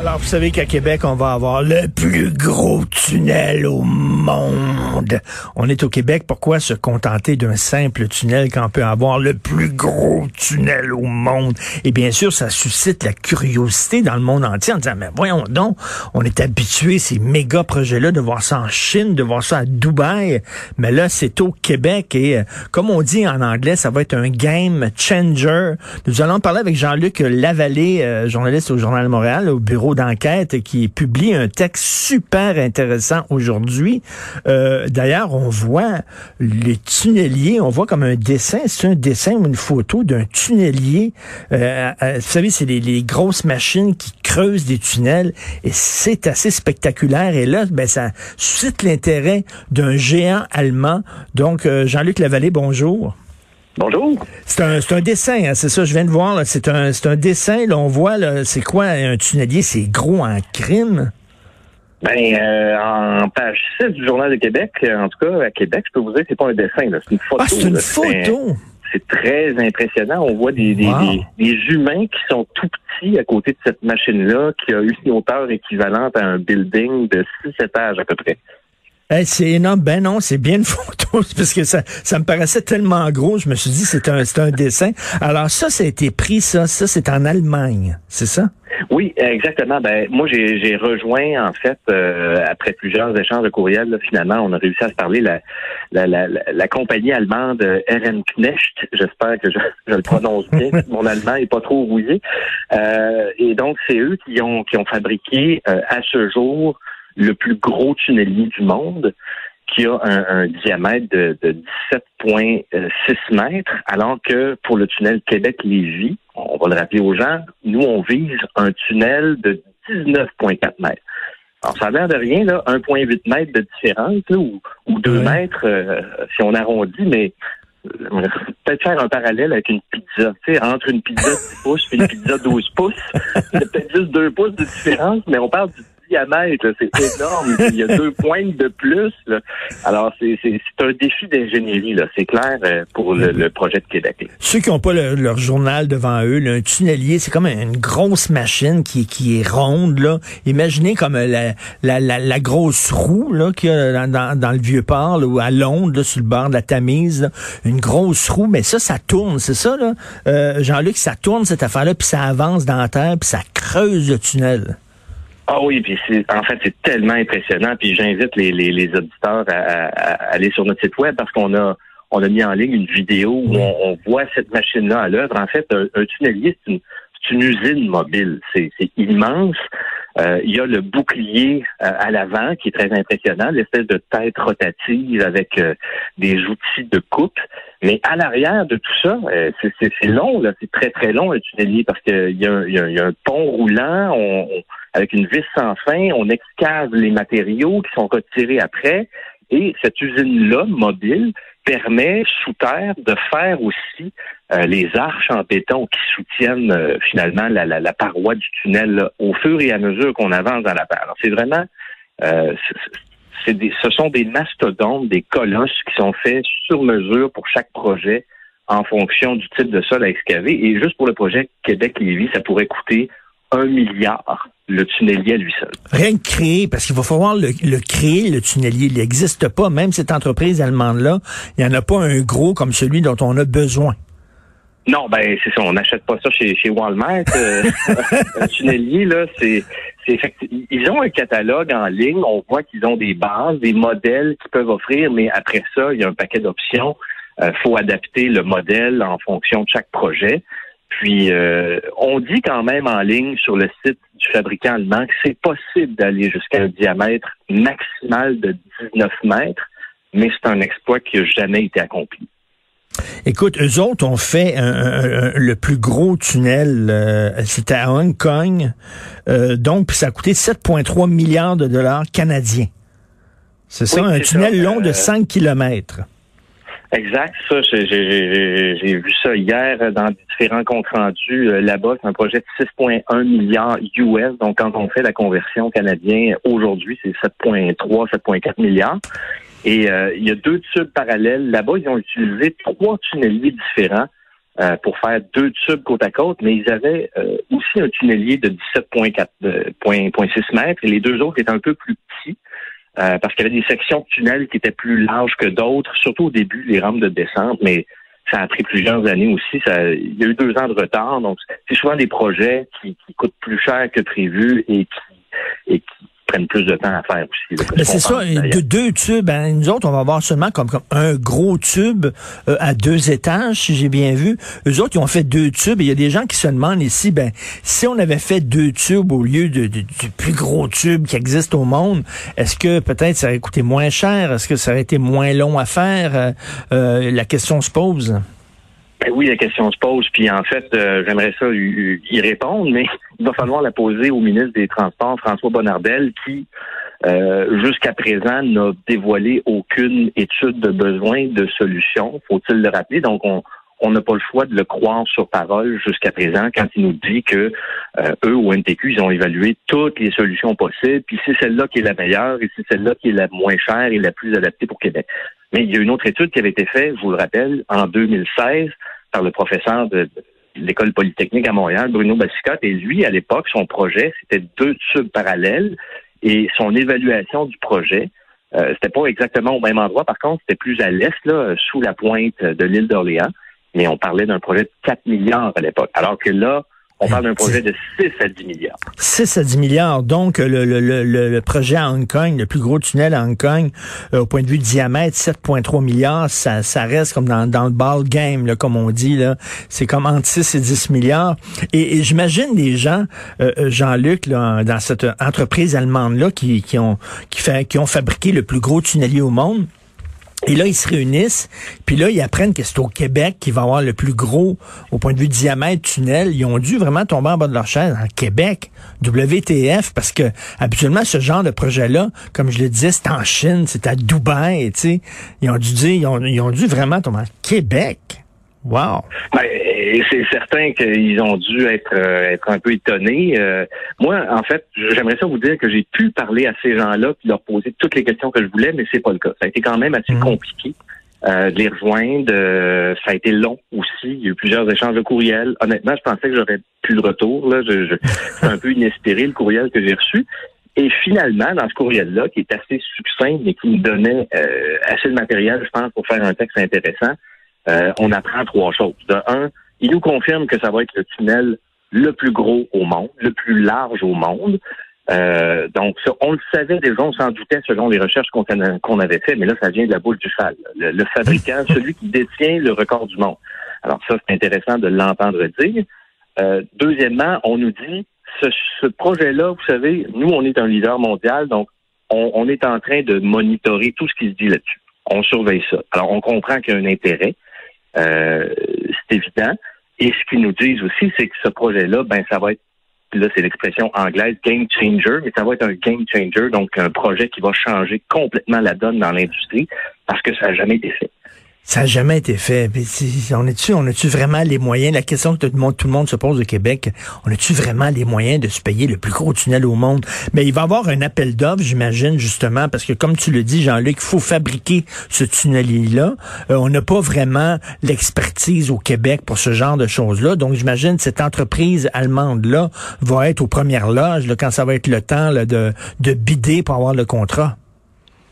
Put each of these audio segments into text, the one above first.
Alors, vous savez qu'à Québec, on va avoir le plus gros tunnel au monde. On est au Québec, pourquoi se contenter d'un simple tunnel quand on peut avoir le plus gros tunnel au monde? Et bien sûr, ça suscite la curiosité dans le monde entier en disant, mais voyons donc, on est habitué ces méga projets-là de voir ça en Chine, de voir ça à Dubaï, mais là, c'est au Québec et euh, comme on dit en anglais, ça va être un game changer. Nous allons parler avec Jean-Luc Lavallée, euh, journaliste au Journal de Montréal, au bureau d'enquête, qui publie un texte super intéressant aujourd'hui. Euh, D'ailleurs, on voit les tunneliers, on voit comme un dessin, c'est un dessin ou une photo d'un tunnelier. Euh, euh, vous savez, c'est les, grosses machines qui creusent des tunnels et c'est assez spectaculaire. Et là, ben, ça suscite l'intérêt d'un géant allemand. Donc, euh, Jean-Luc Lavallée, bonjour. Bonjour. C'est un, c'est un dessin, hein, c'est ça, je viens de voir. C'est un, un dessin. Là, on voit, c'est quoi un tunnelier? C'est gros en crime? Ben, euh, en page 6 du Journal de Québec, euh, en tout cas, à Québec, je peux vous dire que c'est pas un dessin, c'est une photo. Ah, c'est une là. photo? C'est très impressionnant. On voit des, des, Wow. des, des humains qui sont tout petits à côté de cette machine-là, qui a une hauteur équivalente à un building de 6 étages à peu près. Eh, c'est énorme. Ben non, c'est bien une photo. Parce que ça, ça me paraissait tellement gros. Je me suis dit, c'est un, c'est un dessin. Alors ça, ça a été pris, ça. Ça, c'est en Allemagne. C'est ça? Oui, exactement. Ben moi j'ai j'ai rejoint en fait euh, après plusieurs échanges de courriels. là, finalement, on a réussi à se parler la la, la, la, compagnie allemande Ehrenknecht. J'espère que je, je le prononce bien. Mon allemand est pas trop rouillé. Euh, et donc c'est eux qui ont qui ont fabriqué euh, à ce jour le plus gros tunnelier du monde qui a un, un diamètre de, de 17,6 mètres, alors que pour le tunnel Québec-Lévis, on va le rappeler aux gens, nous, on vise un tunnel de 19,4 mètres. Alors, ça a l'air de rien, là, 1,8 mètres de différence, là, ou, ou 2 Ouais. mètres euh, si on arrondit, mais euh, peut-être faire un parallèle avec une pizza. Tu sais, entre une pizza de 10 pouces et une pizza de 12 pouces, il y a peut-être juste 2 pouces de différence, mais on parle du diamètre, c'est énorme. Il y a deux pointes de plus. là. Alors, c'est un défi d'ingénierie, là, c'est clair, euh, pour le, le projet de Québec. là. Ceux qui n'ont pas le- leur journal devant eux, là, un tunnelier, c'est comme une grosse machine qui, qui est ronde. Là. Imaginez comme euh, la, la, la, la grosse roue qu'il y a dans, dans, dans le vieux port là, ou à Londres, là, sur le bord de la Tamise. là. Une grosse roue, mais ça, ça tourne, c'est ça, là? Euh, Jean-Luc, ça tourne cette affaire-là, puis ça avance dans la terre, puis ça creuse le tunnel. Ah oui, puis c'est en fait c'est tellement impressionnant. Puis j'invite les, les, les auditeurs à, à- à aller sur notre site web parce qu'on a on a mis en ligne une vidéo où on, on voit cette machine-là à l'œuvre. En fait, un, un tunnelier, c'est une, c'est une usine mobile. C'est c'est immense. Euh, il y a le bouclier euh, à l'avant qui est très impressionnant, l'espèce de tête rotative avec euh, des outils de coupe. Mais à l'arrière de tout ça, euh, c'est- long, là, c'est très très long un tunnelier parce qu'il y, a un- il y, y a un pont roulant, on- on- avec une vis sans fin, on excave les matériaux qui sont retirés après, et cette usine-là, mobile, permet sous terre de faire aussi euh, les arches en béton qui soutiennent euh, finalement la, la- la paroi du tunnel là, au fur et à mesure qu'on avance dans la terre. Alors, c'est vraiment, euh, des, ce sont des mastodontes, des colosses qui sont faits sur mesure pour chaque projet en fonction du type de sol à excaver. Et juste pour le projet Québec-Lévis, ça pourrait coûter un milliard le tunnelier à lui seul. Rien que créer, parce qu'il va falloir le, le créer, le tunnelier. Il n'existe pas. Même cette entreprise allemande-là, il n'y en a pas un gros comme celui dont on a besoin. Non, ben c'est ça, on n'achète pas ça chez, chez Walmart. Euh, un tunnelier, là, c'est, c'est ils ont un catalogue en ligne, on voit qu'ils ont des bases, des modèles qu'ils peuvent offrir, mais après ça, il y a un paquet d'options. Euh, faut adapter le modèle en fonction de chaque projet. Puis, euh, on dit quand même en ligne sur le site du fabricant allemand que c'est possible d'aller jusqu'à un diamètre maximal de 19 mètres, mais c'est un exploit qui n'a jamais été accompli. Écoute, eux autres ont fait le plus gros tunnel, euh, c'était à Hong Kong, euh, donc ça a coûté 7,3 milliards de dollars canadiens. C'est ça, un tunnel long de 5 kilomètres. Exact, ça, j'ai vu ça hier dans différents comptes rendus euh, là-bas. C'est un projet de 6,1 milliards US. Donc, quand on fait la conversion canadienne aujourd'hui, c'est 7,3, 7,4 milliards. Et euh, il y a deux tubes parallèles. Là-bas, ils ont utilisé trois tunneliers différents euh, pour faire deux tubes côte à côte, mais ils avaient aussi un tunnelier de 17,6 mètres et les deux autres étaient un peu plus petits. Euh, parce qu'il y avait des sections de tunnels qui étaient plus larges que d'autres, surtout au début, les rampes de descente, mais ça a pris plusieurs années aussi. Ça, il y a eu deux ans de retard, donc c'est souvent des projets qui, qui coûtent plus cher que prévu et qui, et qui prennent plus de temps à faire aussi. Mais c'est ça, de deux tubes. Hein. Nous autres, on va avoir seulement comme, comme un gros tube euh, à deux étages, si j'ai bien vu. Eux autres, ils ont fait deux tubes. Il y a des gens qui se demandent ici, ben, si on avait fait deux tubes au lieu de, du plus gros tube qui existe au monde, est-ce que peut-être ça aurait coûté moins cher? Est-ce que ça aurait été moins long à faire? Euh, euh, la question se pose. Ben oui, la question se pose, puis en fait, euh, j'aimerais ça y, répondre, mais il va falloir la poser au ministre des Transports, François Bonnardel, qui euh, jusqu'à présent n'a dévoilé aucune étude de besoin de solution, faut-il le rappeler? Donc, on on n'a pas le choix de le croire sur parole jusqu'à présent quand il nous dit que euh, eux, au NTQ, ils ont évalué toutes les solutions possibles, puis c'est celle-là qui est la meilleure et c'est celle-là qui est la moins chère et la plus adaptée pour Québec. Mais il y a une autre étude qui avait été faite, je vous le rappelle, en 2016 le professeur de, l'école polytechnique à Montréal, Bruno Bassicotte, et lui, à l'époque, son projet, c'était deux tubes parallèles et son évaluation du projet, euh, c'était pas exactement au même endroit, par contre, c'était plus à l'est, là, sous la pointe de l'île d'Orléans, mais on parlait d'un projet de 4 milliards à l'époque. Alors que là, on parle d'un projet de 6 à 10 milliards. 6 à 10 milliards. Donc, le, le, le, le, projet à Hong Kong, le plus gros tunnel à Hong Kong, euh, au point de vue diamètre, 7,3 milliards, ça, ça reste comme dans, dans le ball game, là, comme on dit. là. C'est comme entre 6 et 10 milliards. Et, j'imagine les gens, euh, euh, Jean-Luc, là, dans cette entreprise allemande-là, qui, qui, ont, qui, fait, qui ont fabriqué le plus gros tunnelier au monde, et là, ils se réunissent, puis là, ils apprennent que c'est au Québec qui va avoir le plus gros, au point de vue diamètre, tunnel. Ils ont dû vraiment tomber en bas de leur chaise en Québec, WTF, parce que habituellement, ce genre de projet-là, comme je le disais, c'est en Chine, c'est à Dubaï, tu sais. Ils ont dû dire, ils ont, ils ont dû vraiment tomber en Québec. Wow. Ben, c'est certain qu'ils ont dû être euh, être un peu étonnés. Euh, moi, en fait, j'aimerais ça vous dire que j'ai pu parler à ces gens-là puis leur poser toutes les questions que je voulais, mais c'est pas le cas. Ça a été quand même assez mhm. compliqué. Euh, de les rejoindre. ça a été long aussi. Il y a eu plusieurs échanges de courriels. Honnêtement, je pensais que j'aurais plus de retour. Là. Je, c'est un peu inespéré le courriel que j'ai reçu. Et finalement, dans ce courriel-là, qui est assez succinct, mais qui me donnait assez de matériel, je pense, pour faire un texte intéressant, euh, on apprend trois choses. De un, il nous confirme que ça va être le tunnel le plus gros au monde, le plus large au monde. Euh, donc, on le savait déjà, on s'en doutait selon les recherches qu'on avait fait, mais là, ça vient de la boule du cheval. Le, fabricant, celui qui détient le record du monde. Alors ça, c'est intéressant de l'entendre dire. Euh, deuxièmement, on nous dit, ce, projet-là, vous savez, nous, on est un leader mondial, donc on, on est en train de monitorer tout ce qui se dit là-dessus. On surveille ça. Alors, on comprend qu'il y a un intérêt. Euh, c'est évident. Et ce qu'ils nous disent aussi, c'est que ce projet-là, ben, ça va être, là, c'est l'expression anglaise, game changer, mais ça va être un game changer, donc un projet qui va changer complètement la donne dans l'industrie parce que ça n'a jamais été fait. Ça n'a jamais été fait. on est-tu, on a-tu vraiment les moyens? La question que tout le, monde, se pose au Québec, on a-tu vraiment les moyens de se payer le plus gros tunnel au monde? Mais il va y avoir un appel d'offres, j'imagine, justement, parce que comme tu le dis, Jean-Luc, il faut fabriquer ce tunnelier-là. Euh, on n'a pas vraiment l'expertise au Québec pour ce genre de choses-là. Donc, j'imagine cette entreprise allemande-là va être aux premières loges quand ça va être le temps de, de bider pour avoir le contrat.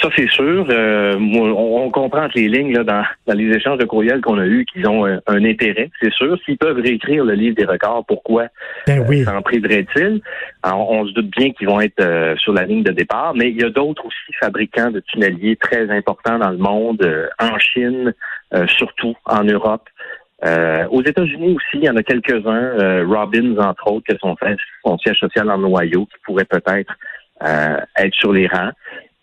Ça, c'est sûr. Euh, on, comprend les lignes là, dans, les échanges de courriels qu'on a eus qu'ils ont un, intérêt, c'est sûr. S'ils peuvent réécrire le livre des records, pourquoi ben oui. euh, s'en priveraient-ils? On, se doute bien qu'ils vont être euh, sur la ligne de départ, mais il y a d'autres aussi fabricants de tunneliers très importants dans le monde, en Chine, surtout en Europe. Euh, aux États-Unis aussi, il y en a quelques-uns, euh, Robbins entre autres, qui sont son, son siège social en Ohio, qui pourrait peut-être euh, être sur les rangs.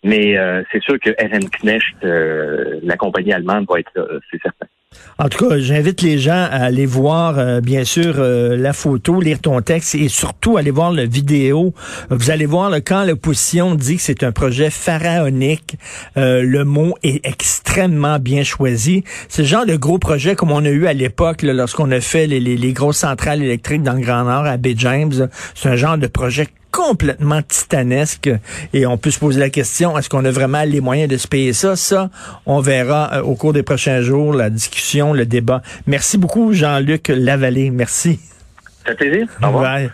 Mais c'est sûr que RN Knecht, la compagnie allemande, va être là, c'est certain. En tout cas, j'invite les gens à aller voir, euh, bien sûr, euh, la photo, lire ton texte et surtout aller voir la vidéo. Vous allez voir quand l'opposition dit que c'est un projet pharaonique, euh, le mot est extrêmement bien choisi. C'est le genre de gros projet comme on a eu à l'époque lorsqu'on a fait les, les, les, grosses centrales électriques dans le Grand Nord à Bay James. C'est un genre de projet complètement titanesque et on peut se poser la question, est-ce qu'on a vraiment les moyens de se payer ça? Ça, on verra euh, au cours des prochains jours, la discussion, le débat. Merci beaucoup, Jean-Luc Lavallée. Merci. Ça fait plaisir. Au revoir.